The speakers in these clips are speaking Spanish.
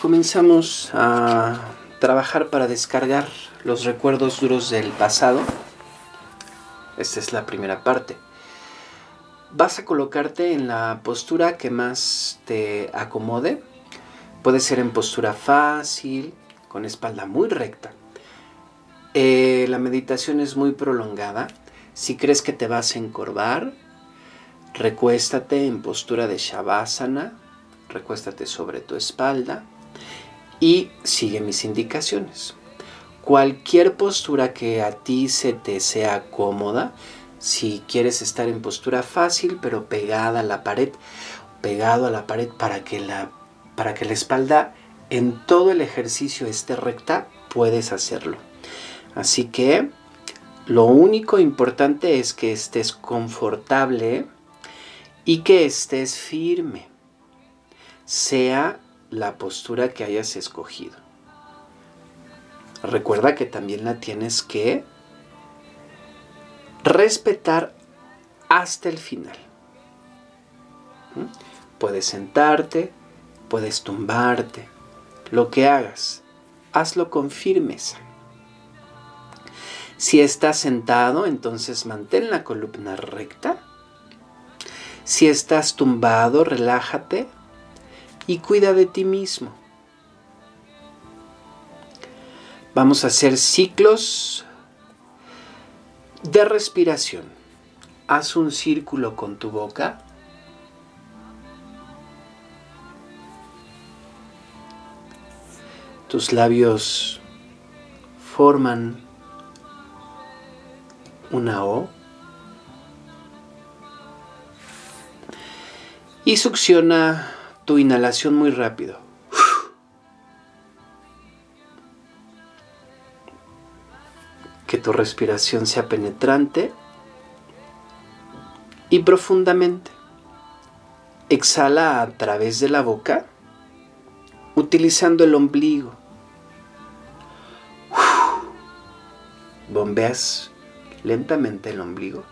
comenzamos a trabajar para descargar los recuerdos duros del pasado. Esta es la primera parte. Vas a colocarte en la postura que más te acomode. Puede ser en postura fácil, con espalda muy recta. Eh, la meditación es muy prolongada. Si crees que te vas a encorvar, recuéstate en postura de Shavasana, recuéstate sobre tu espalda y sigue mis indicaciones. Cualquier postura que a ti se te sea cómoda, si quieres estar en postura fácil pero pegada a la pared, pegado a la pared para que la, para que la espalda en todo el ejercicio esté recta, puedes hacerlo. Así que lo único importante es que estés confortable y que estés firme, sea la postura que hayas escogido. Recuerda que también la tienes que respetar hasta el final. ¿Mm? Puedes sentarte, puedes tumbarte, lo que hagas, hazlo con firmeza. Si estás sentado, entonces mantén la columna recta. Si estás tumbado, relájate y cuida de ti mismo. Vamos a hacer ciclos de respiración. Haz un círculo con tu boca. Tus labios forman una O. Y succiona tu inhalación muy rápido. Que tu respiración sea penetrante y profundamente. Exhala a través de la boca utilizando el ombligo. Bombeas lentamente el ombligo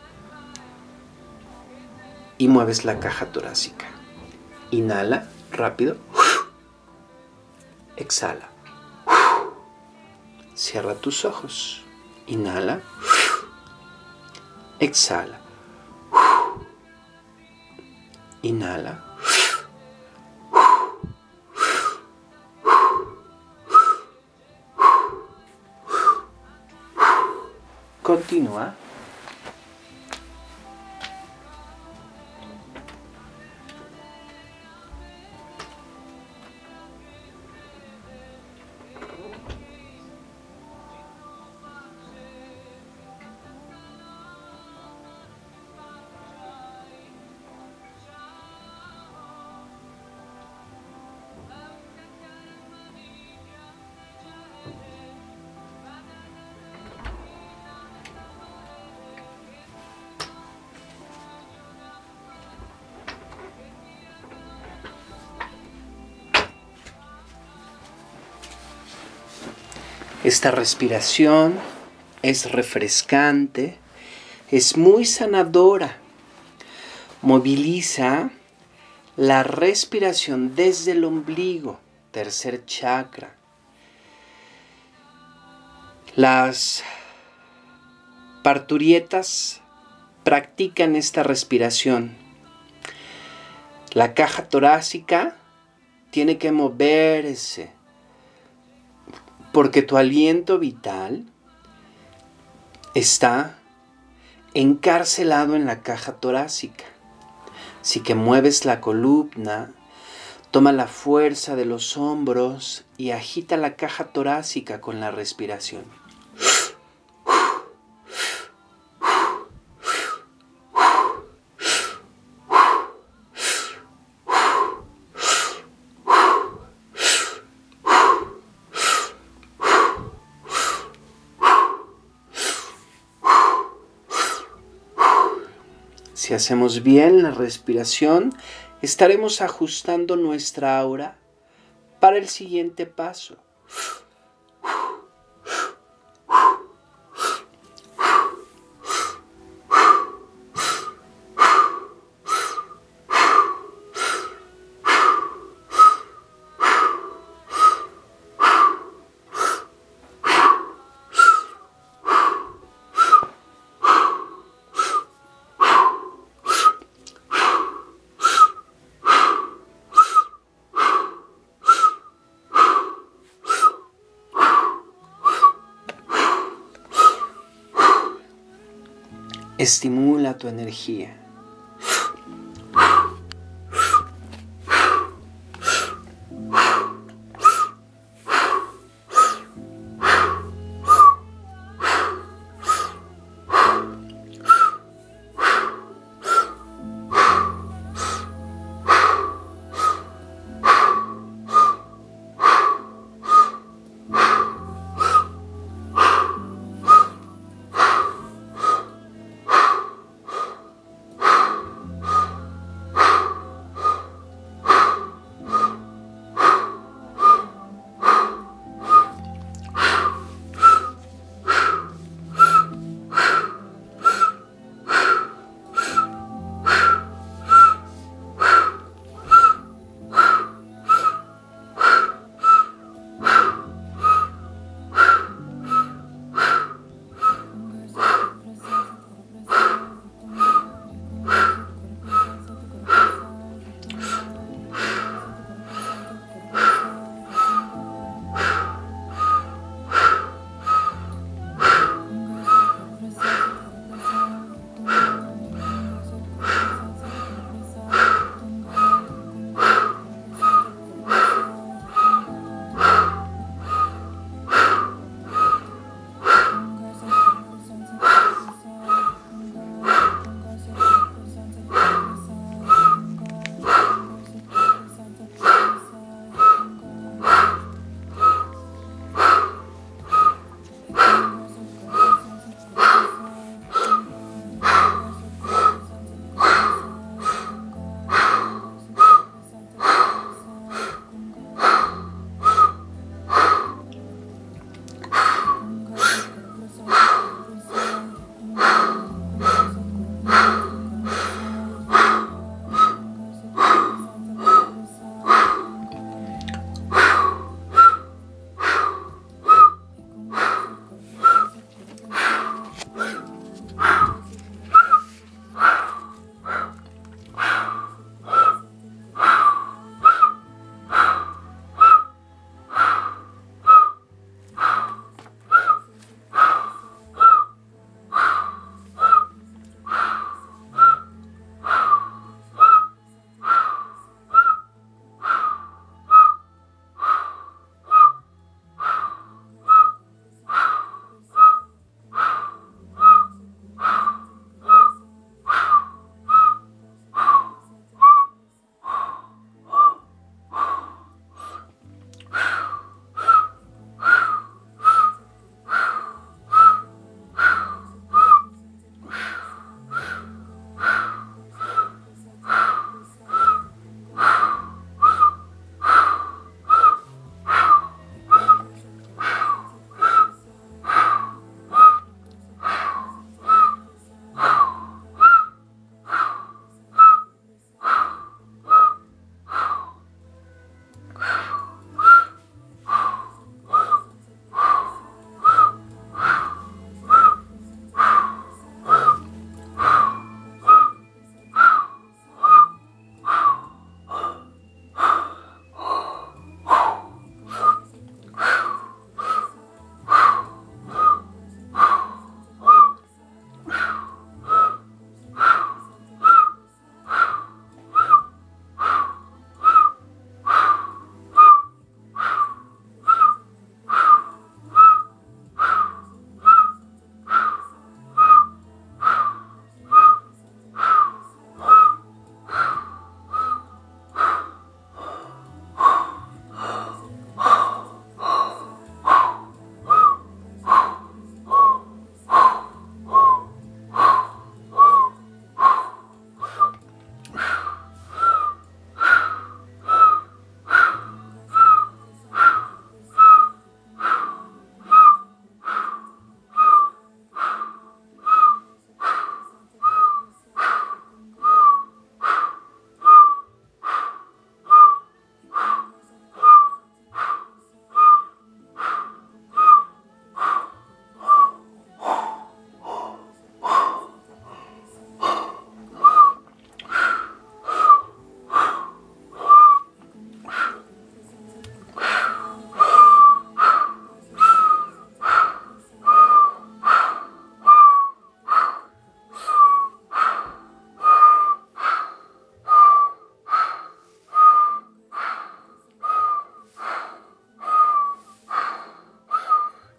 y mueves la caja torácica. Inhala rápido. Exhala. Cierra tus ojos. Inhala. Exhala. Inhala. Continúa. Esta respiración es refrescante, es muy sanadora. Moviliza la respiración desde el ombligo, tercer chakra. Las parturietas practican esta respiración. La caja torácica tiene que moverse porque tu aliento vital está encarcelado en la caja torácica. Así que mueves la columna, toma la fuerza de los hombros y agita la caja torácica con la respiración. Si hacemos bien la respiración, estaremos ajustando nuestra aura para el siguiente paso. Estimula tu energía.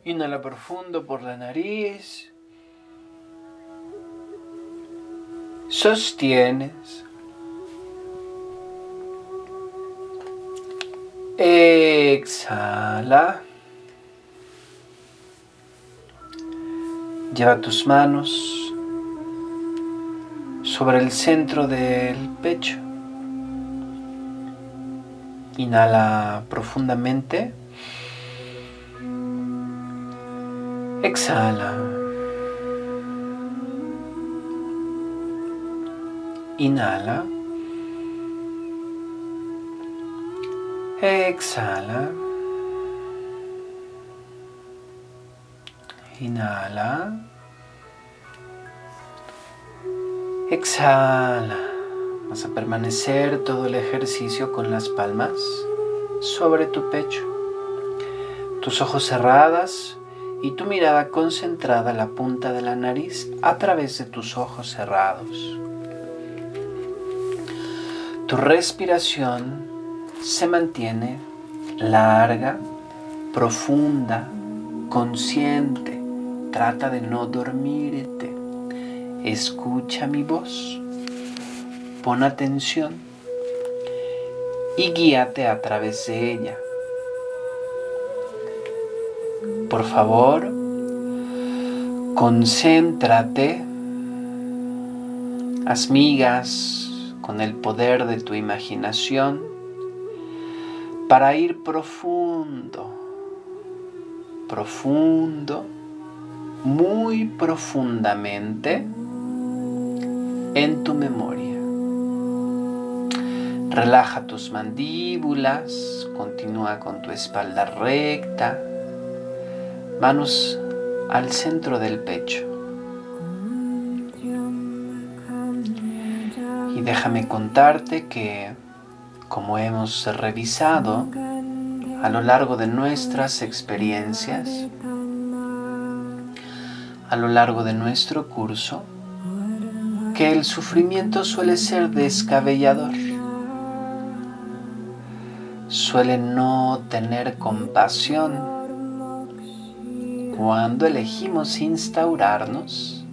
Inhala profundo por la nariz. Sostienes. Exhala. Lleva tus manos sobre el centro del pecho. Inhala profundamente. Exhala. Inhala. Exhala. Inhala. Exhala. Vas a permanecer todo el ejercicio con las palmas sobre tu pecho. Tus ojos cerradas y tu mirada concentrada en la punta de la nariz a través de tus ojos cerrados. Tu respiración se mantiene larga, profunda, consciente. Trata de no dormirte. Escucha mi voz. Pon atención y guíate a través de ella. Por favor, concéntrate, haz migas con el poder de tu imaginación para ir profundo, profundo, muy profundamente en tu memoria. Relaja tus mandíbulas, continúa con tu espalda recta, manos al centro del pecho. Y déjame contarte que, como hemos revisado a lo largo de nuestras experiencias, a lo largo de nuestro curso, que el sufrimiento suele ser descabellador, suele no tener compasión, cuando elegimos instaurarnos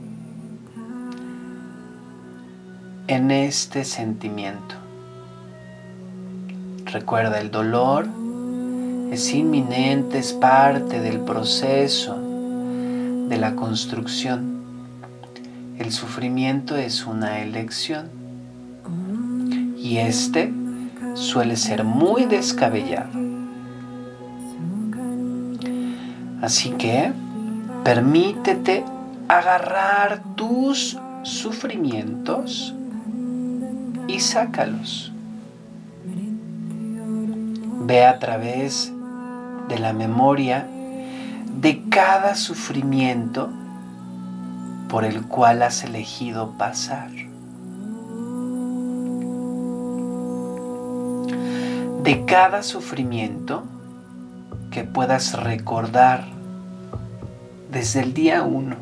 en este sentimiento. Recuerda, el dolor es inminente, es parte del proceso de la construcción. El sufrimiento es una elección y este suele ser muy descabellado. Así que permítete agarrar tus sufrimientos y sácalos. Ve a través de la memoria de cada sufrimiento por el cual has elegido pasar. De cada sufrimiento que puedas recordar desde el día uno,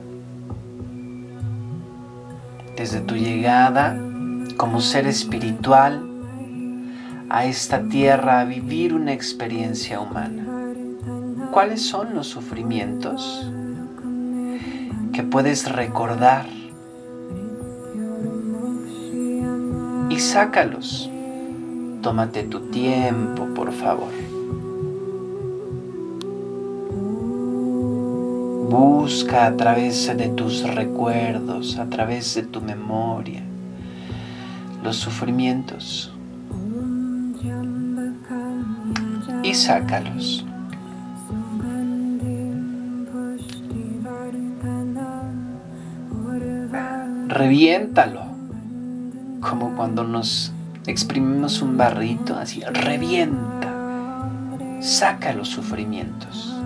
desde tu llegada como ser espiritual a esta tierra a vivir una experiencia humana. ¿Cuáles son los sufrimientos que puedes recordar? Y sácalos. Tómate tu tiempo, por favor. Busca a través de tus recuerdos, a través de tu memoria, los sufrimientos y sácalos. Reviéntalo, como cuando nos exprimimos un barrito, así, revienta, saca los sufrimientos.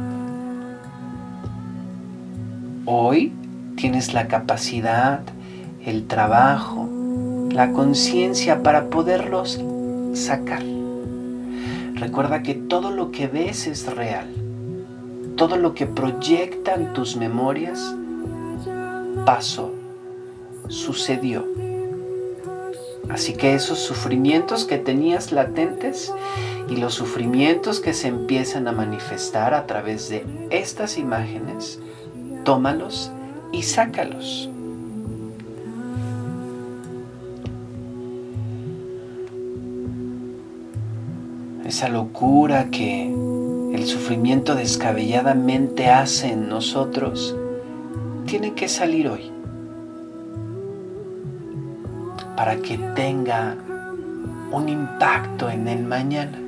Hoy tienes la capacidad, el trabajo, la conciencia para poderlos sacar. Recuerda que todo lo que ves es real. Todo lo que proyectan tus memorias pasó, sucedió. Así que esos sufrimientos que tenías latentes y los sufrimientos que se empiezan a manifestar a través de estas imágenes, tómalos y sácalos. Esa locura que el sufrimiento descabelladamente hace en nosotros, tiene que salir hoy para que tenga un impacto en el mañana.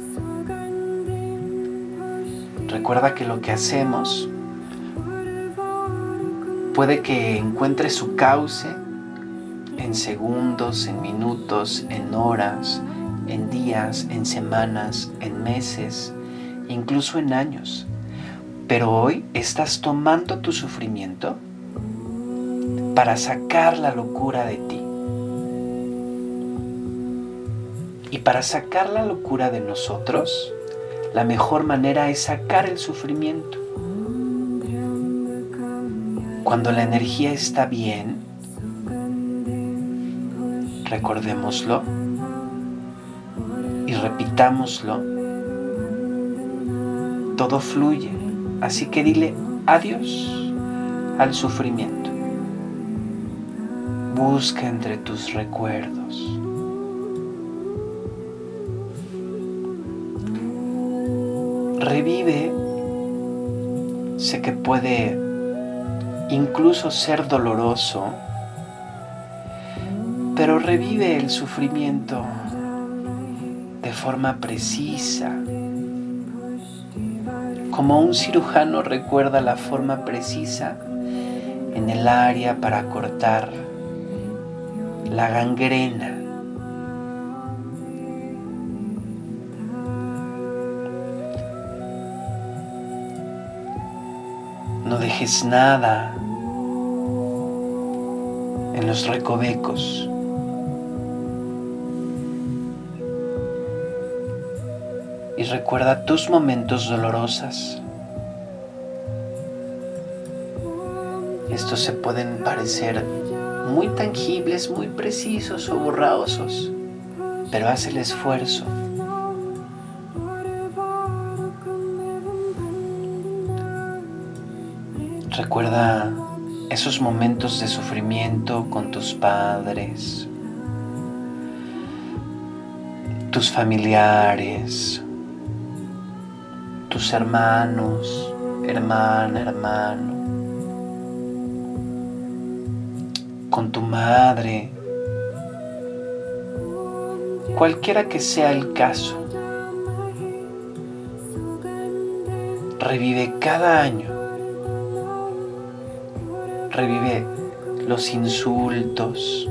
Recuerda que lo que hacemos puede que encuentre su cauce en segundos, en minutos, en horas, en días, en semanas, en meses, incluso en años. Pero hoy estás tomando tu sufrimiento para sacar la locura de ti. Y para sacar la locura de nosotros, la mejor manera es sacar el sufrimiento. Cuando la energía está bien, recordémoslo y repitámoslo, todo fluye. Así que dile adiós al sufrimiento. Busca entre tus recuerdos revive, sé que puede incluso ser doloroso, pero revive el sufrimiento de forma precisa, como un cirujano recuerda la forma precisa en el área para cortar la gangrena. No dejes nada los recovecos. Y recuerda tus momentos dolorosos. Estos se pueden parecer muy tangibles, muy precisos o borrosos, pero haz el esfuerzo Recuerda esos momentos de sufrimiento con tus padres, tus familiares, tus hermanos, hermana, hermano, con tu madre, cualquiera que sea el caso. Revive cada año revive los insultos,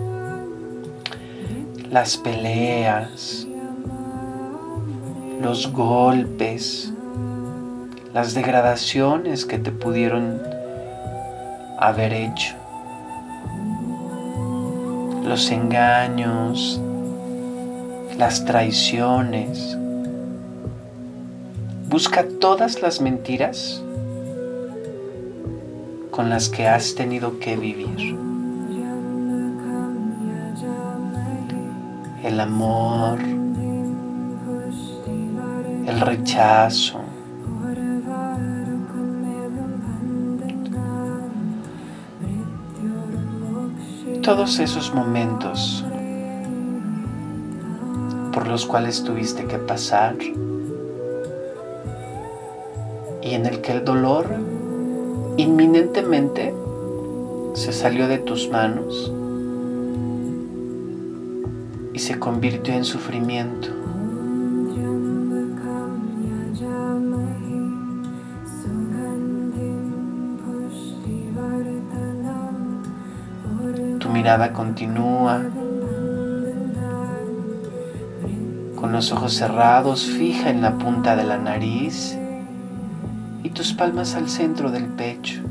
las peleas, los golpes, las degradaciones que te pudieron haber hecho, los engaños, las traiciones. Busca todas las mentiras con las que has tenido que vivir. El amor, el rechazo, todos esos momentos por los cuales tuviste que pasar y en el que el dolor inminentemente se salió de tus manos y se convirtió en sufrimiento. Tu mirada continúa con los ojos cerrados, fija en la punta de la nariz y tus palmas al centro del pecho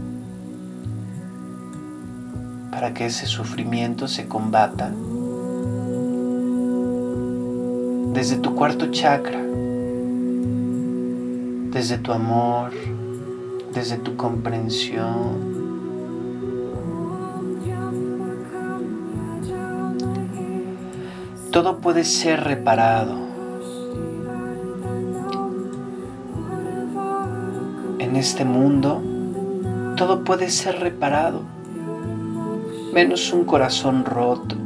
para que ese sufrimiento se combata desde tu cuarto chakra, desde tu amor, desde tu comprensión. todo puede ser reparado. En este mundo, todo puede ser reparado, menos un corazón roto,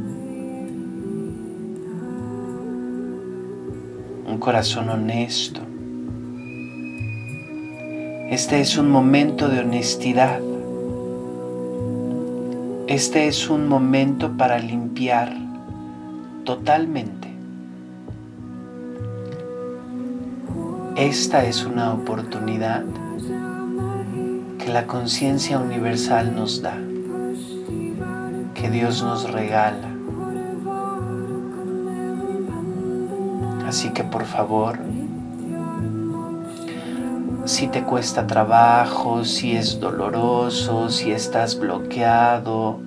un corazón honesto. Este es un momento de honestidad. Este es un momento para limpiar totalmente. Esta es una oportunidad que la conciencia universal nos da, que Dios nos regala. Así que por favor, si te cuesta trabajo, si es doloroso, si estás bloqueado,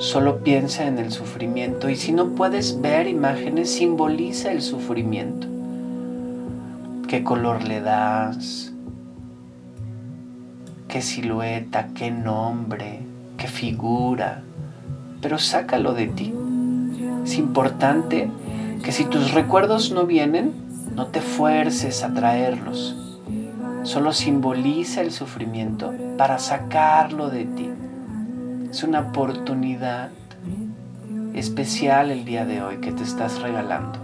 Solo piensa en el sufrimiento y si no puedes ver imágenes, simboliza el sufrimiento. ¿Qué color le das? ¿Qué silueta? ¿Qué nombre? ¿Qué figura? Pero sácalo de ti. Es importante que si tus recuerdos no vienen, no te fuerces a traerlos. Solo simboliza el sufrimiento para sacarlo de ti. Es una oportunidad especial el día de hoy que te estás regalando.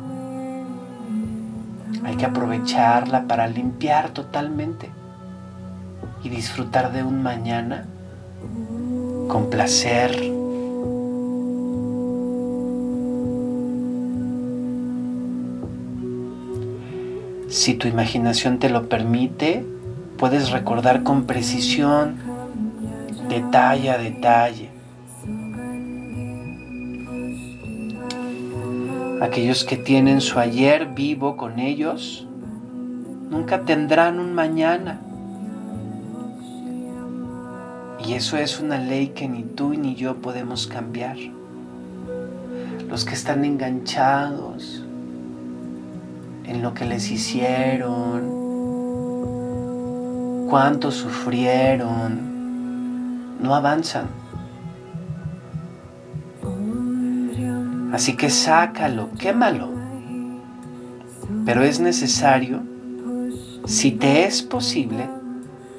Hay que aprovecharla para limpiar totalmente y disfrutar de un mañana con placer. Si tu imaginación te lo permite, puedes recordar con precisión detalle a detalle. Aquellos que tienen su ayer vivo con ellos, nunca tendrán un mañana. Y eso es una ley que ni tú ni yo podemos cambiar. Los que están enganchados en lo que les hicieron, cuánto sufrieron, no avanzan. Así que sácalo, quémalo. Pero es necesario, si te es posible,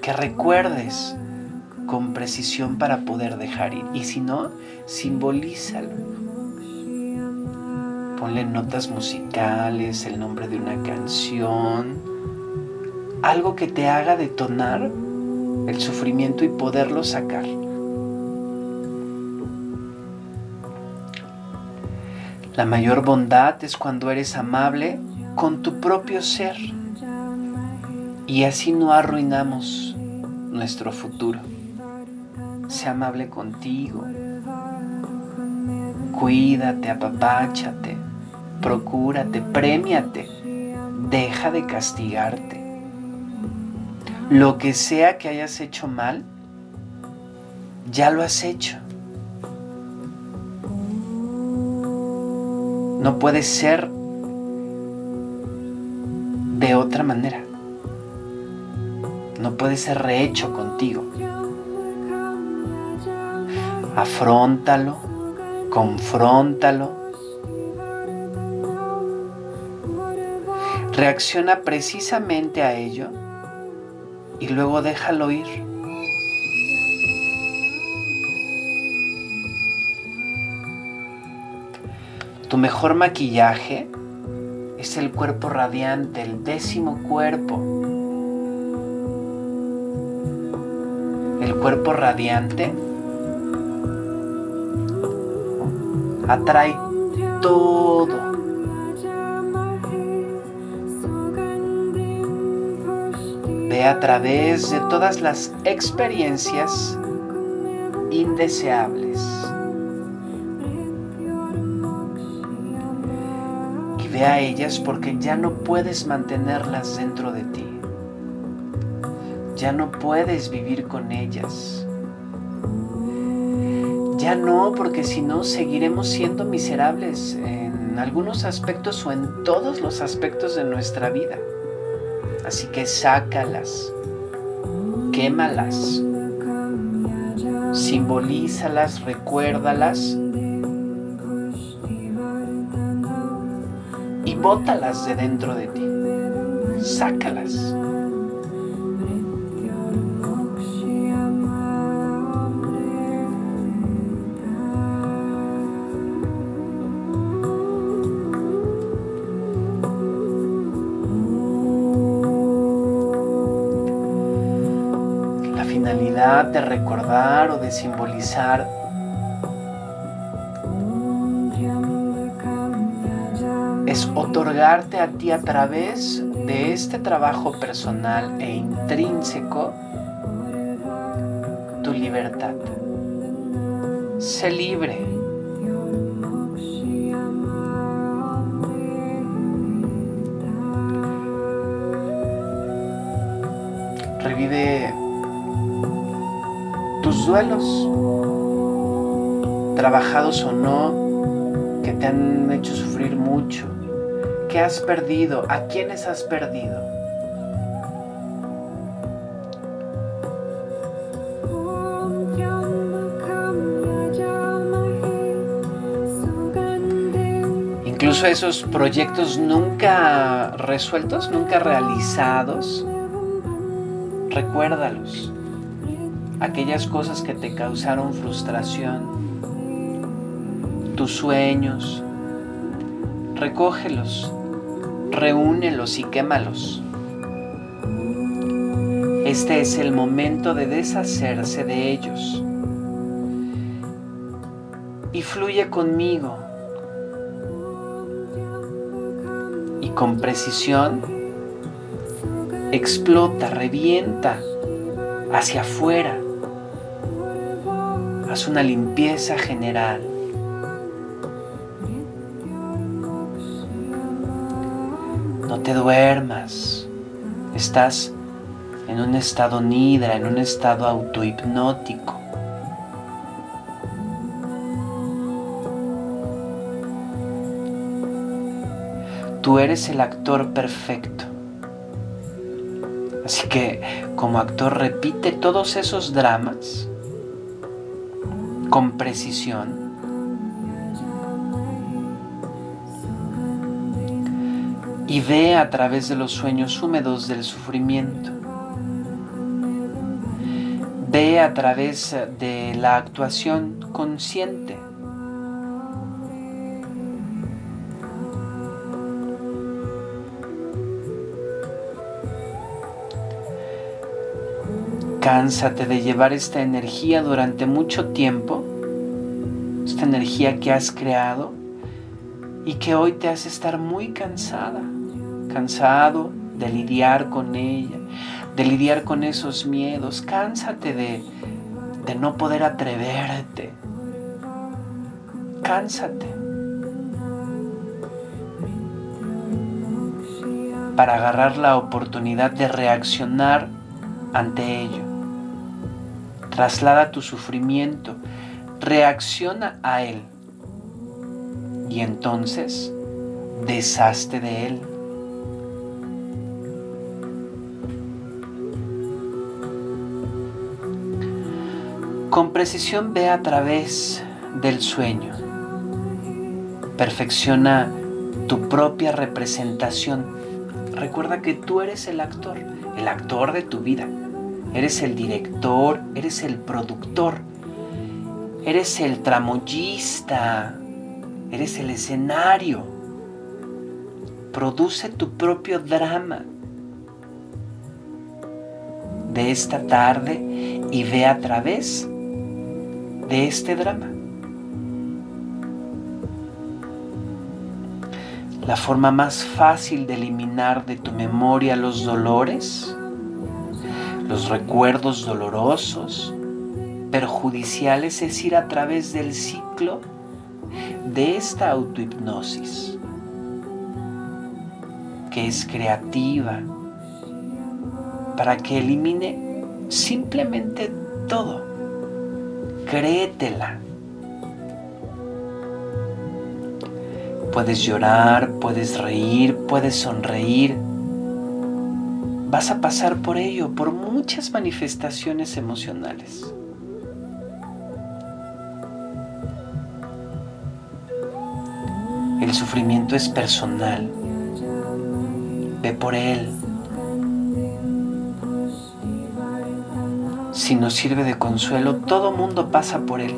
que recuerdes con precisión para poder dejar ir. Y si no, simbolízalo. Ponle notas musicales, el nombre de una canción, algo que te haga detonar el sufrimiento y poderlo sacar. La mayor bondad es cuando eres amable con tu propio ser y así no arruinamos nuestro futuro. Sé amable contigo. Cuídate, apapáchate, procúrate, premiate. Deja de castigarte lo que sea que hayas hecho mal, ya lo has hecho. No puede ser de otra manera. No puede ser rehecho contigo. Afróntalo, confróntalo. Reacciona precisamente a ello y luego déjalo ir. Tu mejor maquillaje es el cuerpo radiante, el décimo cuerpo. El cuerpo radiante atrae todo a través de todas las experiencias indeseables. Y ve a ellas porque ya no puedes mantenerlas dentro de ti. Ya no puedes vivir con ellas ya no, porque si no seguiremos siendo miserables en algunos aspectos o en todos los aspectos de nuestra vida. Así que sácalas, quémalas, simbolízalas, recuérdalas y bótalas de dentro de ti. Sácalas. O de simbolizar es otorgarte a ti a través de este trabajo personal e intrínseco tu libertad. Sé libre. Duelos, trabajados o no, que te han hecho sufrir mucho ¿Qué has perdido? ¿A quiénes has perdido? Incluso esos proyectos nunca resueltos, nunca realizados, recuérdalos. Aquellas cosas que te causaron frustración, tus sueños, recógelos reúnelos y quémalos. Este es el momento de deshacerse de ellos. Y fluye conmigo. Y con precisión explota, revienta hacia afuera. Una limpieza general. te duermas. Estás en un estado nidra, en un estado autohipnótico. Tú eres el actor perfecto. Así que como actor repite todos esos dramas con precisión y ve a través de los sueños húmedos del sufrimiento. Ve a través de la actuación consciente. Cánsate de llevar esta energía durante mucho tiempo, esta energía que has creado y que hoy te hace estar muy cansada cansado de lidiar con ella, de lidiar con esos miedos. Cánsate de, de no poder atreverte. Cánsate. Para agarrar la oportunidad de reaccionar ante ello. Traslada tu sufrimiento, reacciona a él y entonces deshazte de él. Con precisión ve a través del sueño. Perfecciona tu propia representación. Recuerda que tú eres el actor, el actor de tu vida. Eres el director, eres el productor, eres el tramoyista, eres el escenario. Produce tu propio drama de esta tarde y ve a través de este drama. La forma más fácil de eliminar de tu memoria los dolores, los recuerdos dolorosos, perjudiciales es ir a través del ciclo de esta autohipnosis, que es creativa, para que elimine simplemente todo créetela. Puedes llorar, puedes reír, puedes sonreír. Vas a pasar por ello, por muchas manifestaciones emocionales. El sufrimiento es personal, ve por él. Si nos sirve de consuelo, todo mundo pasa por él.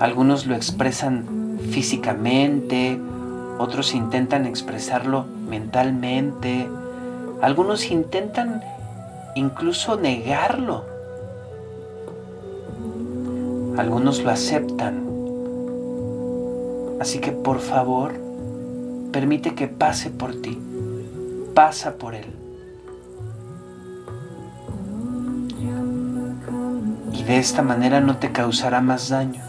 Algunos lo expresan físicamente, otros intentan expresarlo mentalmente, algunos intentan incluso negarlo. Algunos lo aceptan. Así que por favor, permite que pase por ti. Pasa por él. Y de esta manera no te causará más daño.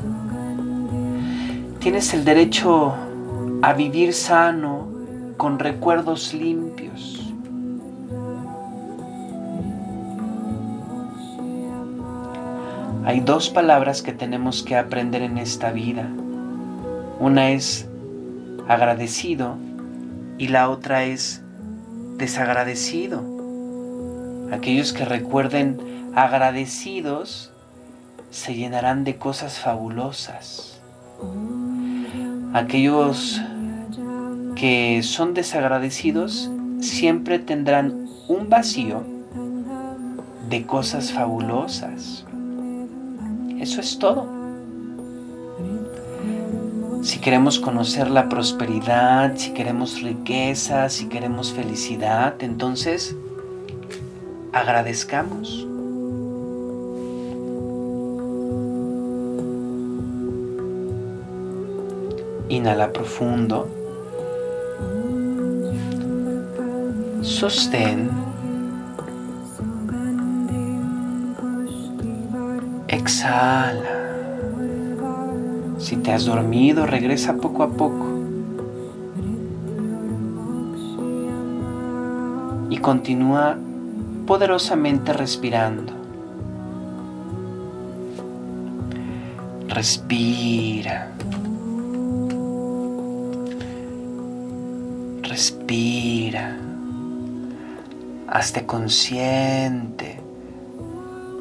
Tienes el derecho a vivir sano, con recuerdos limpios. Hay dos palabras que tenemos que aprender en esta vida. Una es agradecido y la otra es desagradecido. Aquellos que recuerden agradecidos se llenarán de cosas fabulosas. Aquellos que son desagradecidos siempre tendrán un vacío de cosas fabulosas. Eso es todo. Si queremos conocer la prosperidad, si queremos riqueza, si queremos felicidad, entonces agradezcamos. Inhala profundo. Sostén. Exhala. Si te has dormido, regresa poco a poco. Y continúa poderosamente respirando. Respira. Respira. Hazte consciente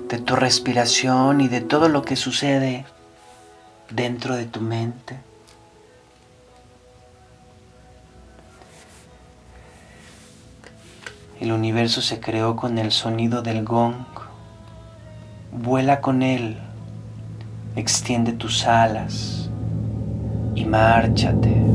de tu respiración y de todo lo que sucede dentro de tu mente. El universo se creó con el sonido del gong. Vuela con él, extiende tus alas y márchate.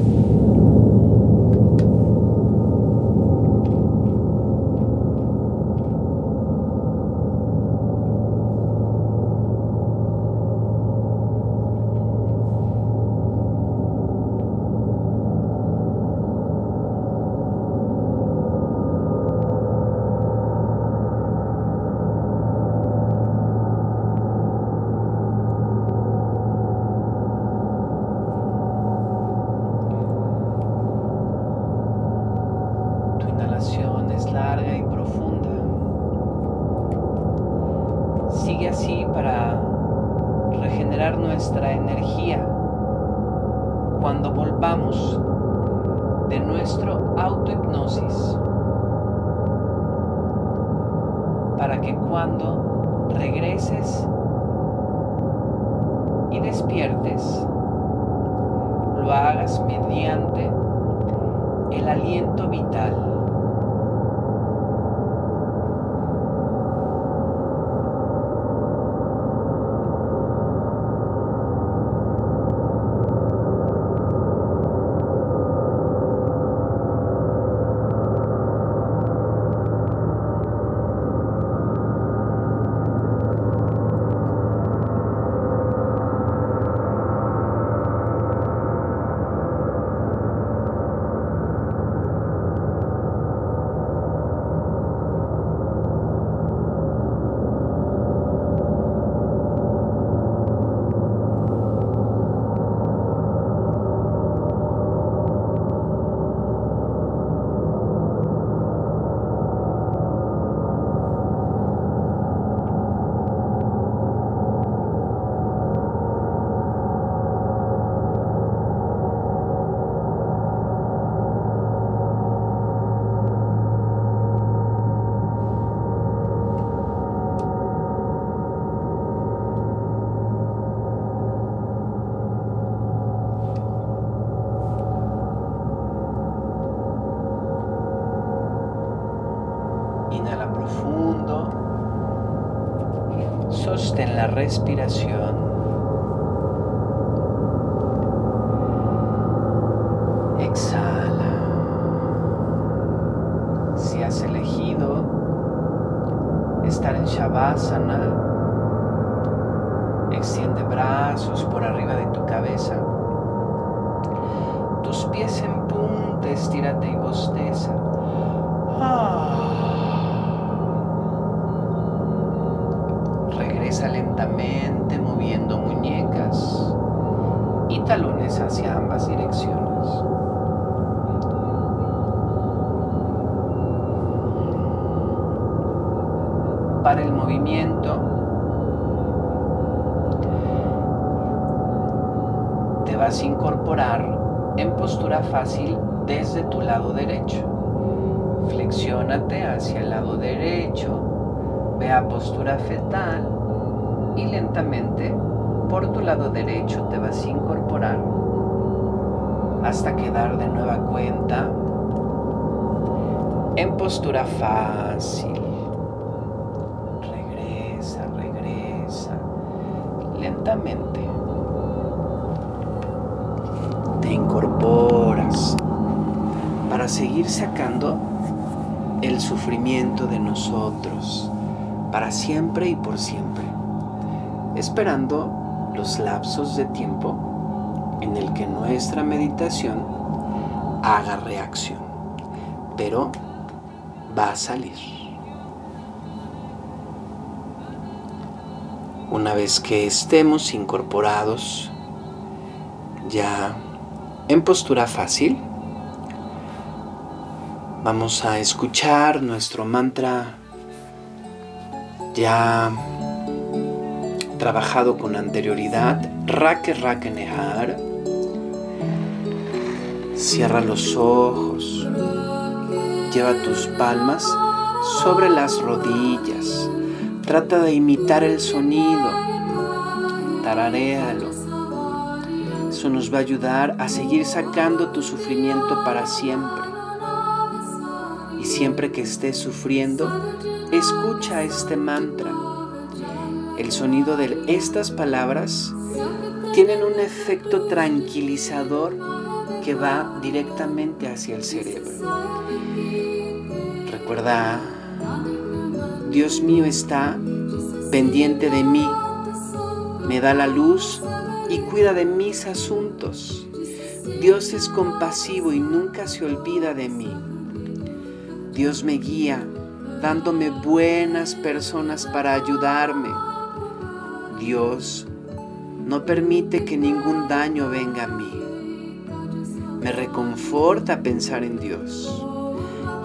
Respiración. Exhala. Si has elegido estar en Shavasana, extiende brazos por arriba de tu cabeza. Tus pies en punta, estírate y bosteza. Regresa lentamente moviendo muñecas y talones hacia ambas direcciones. Para el movimiento, te vas a incorporar en postura fácil desde tu lado derecho. Flexiónate hacia el lado derecho, ve a postura fetal y lentamente por tu lado derecho te vas a incorporar hasta quedar de nueva cuenta en postura fácil. Regresa, regresa lentamente. Te incorporas para seguir sacando el sufrimiento de nosotros para siempre y por siempre, esperando los lapsos de tiempo en el que nuestra meditación haga reacción, pero va a salir. Una vez que estemos incorporados ya en postura fácil, Vamos a escuchar nuestro mantra ya trabajado con anterioridad. Rake Rake Nehar. Cierra los ojos. Lleva tus palmas sobre las rodillas. Trata de imitar el sonido. Tararéalo. Eso nos va a ayudar a seguir sacando tu sufrimiento para siempre siempre que estés sufriendo, escucha este mantra. El sonido de estas palabras tienen un efecto tranquilizador que va directamente hacia el cerebro. Recuerda, Dios mío está pendiente de mí, me da la luz y cuida de mis asuntos. Dios es compasivo y nunca se olvida de mí. Dios me guía dándome buenas personas para ayudarme. Dios no permite que ningún daño venga a mí. Me reconforta pensar en Dios.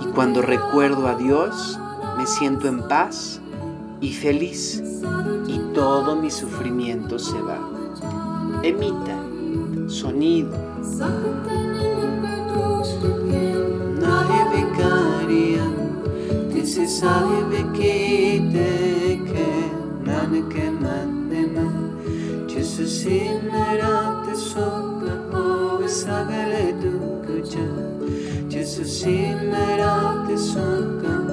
Y cuando recuerdo a Dios, me siento en paz y feliz y todo mi sufrimiento se va. Emita sonido. sabe que Just to see me out this one, come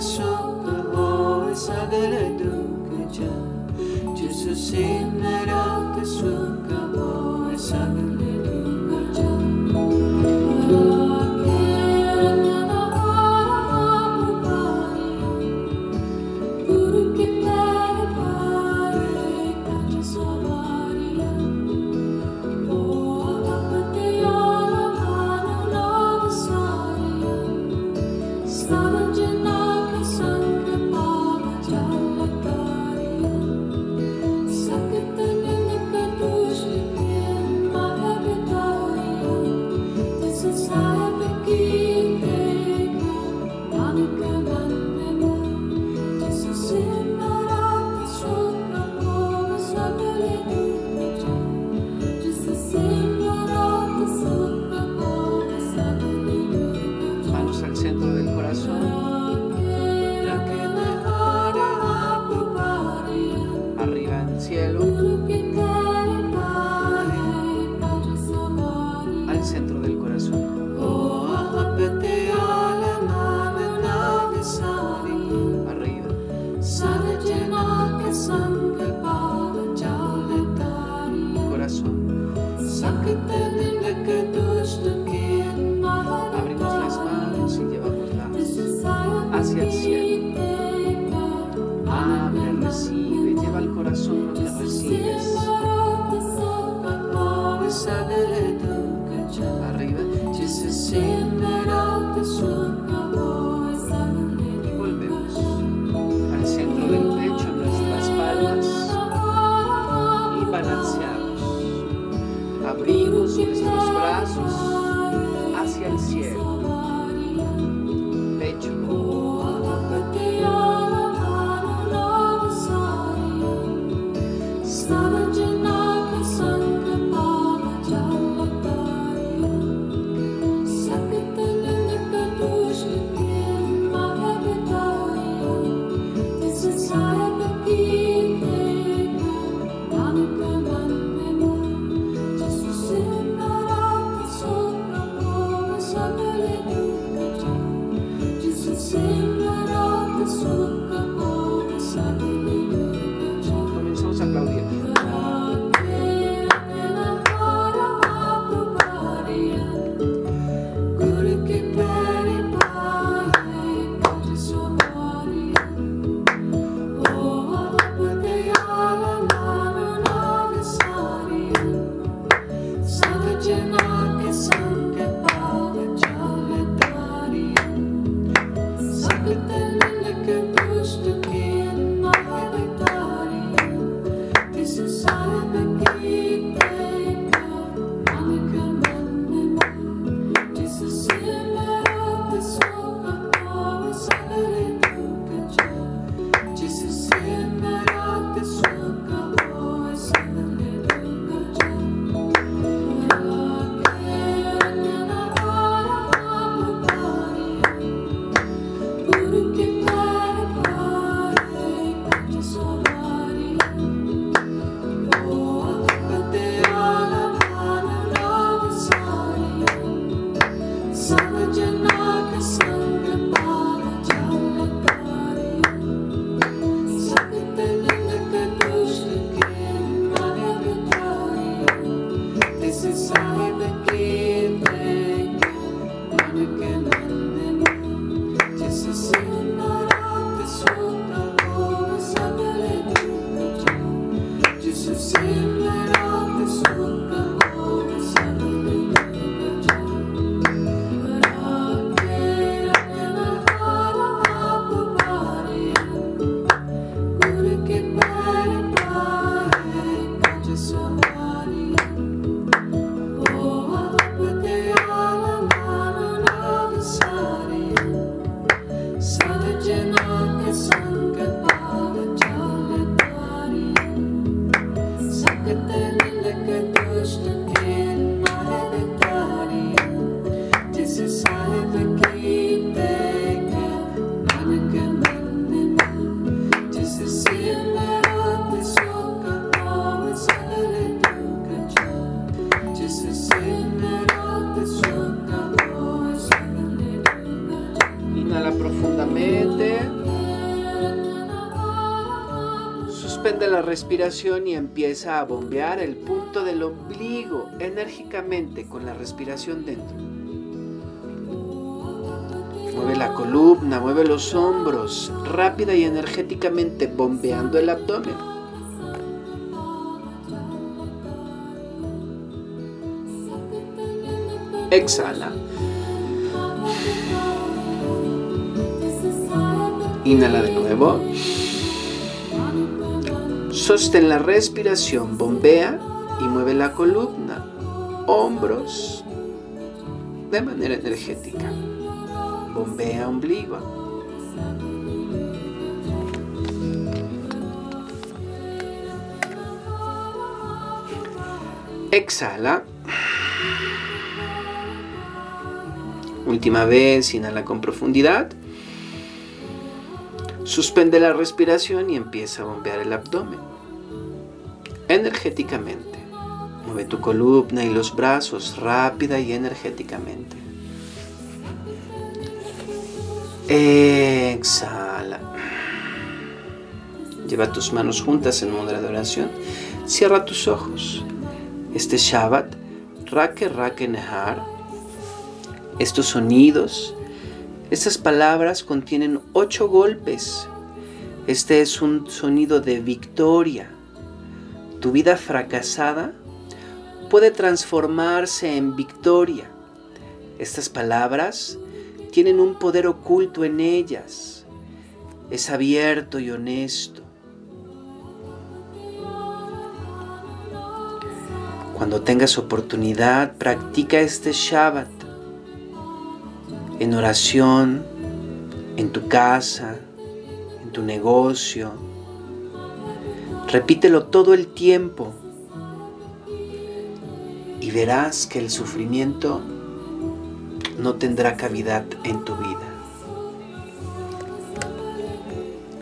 sopra o e sagare duce già Gesù si respiración y empieza a bombear el punto del ombligo enérgicamente con la respiración dentro. Mueve la columna, mueve los hombros, rápida y energéticamente bombeando el abdomen. Exhala. Inhala de nuevo. Sostén la respiración, bombea y mueve la columna, hombros de manera energética. Bombea ombligo. Exhala. Última vez, inhala con profundidad. Suspende la respiración y empieza a bombear el abdomen. Energéticamente. Mueve tu columna y los brazos rápida y energéticamente. Exhala. Lleva tus manos juntas en modo de oración. Cierra tus ojos. Este Shabbat, Rake Rake Nehar, estos sonidos, estas palabras contienen ocho golpes. Este es un sonido de victoria. Tu vida fracasada puede transformarse en victoria. Estas palabras tienen un poder oculto en ellas. Es abierto y honesto. Cuando tengas oportunidad, practica este Shabbat en oración, en tu casa, en tu negocio. Repítelo todo el tiempo y verás que el sufrimiento no tendrá cavidad en tu vida.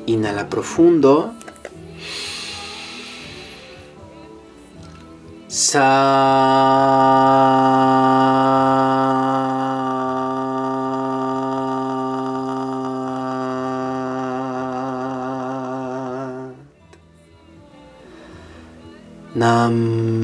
Inhala profundo. Nam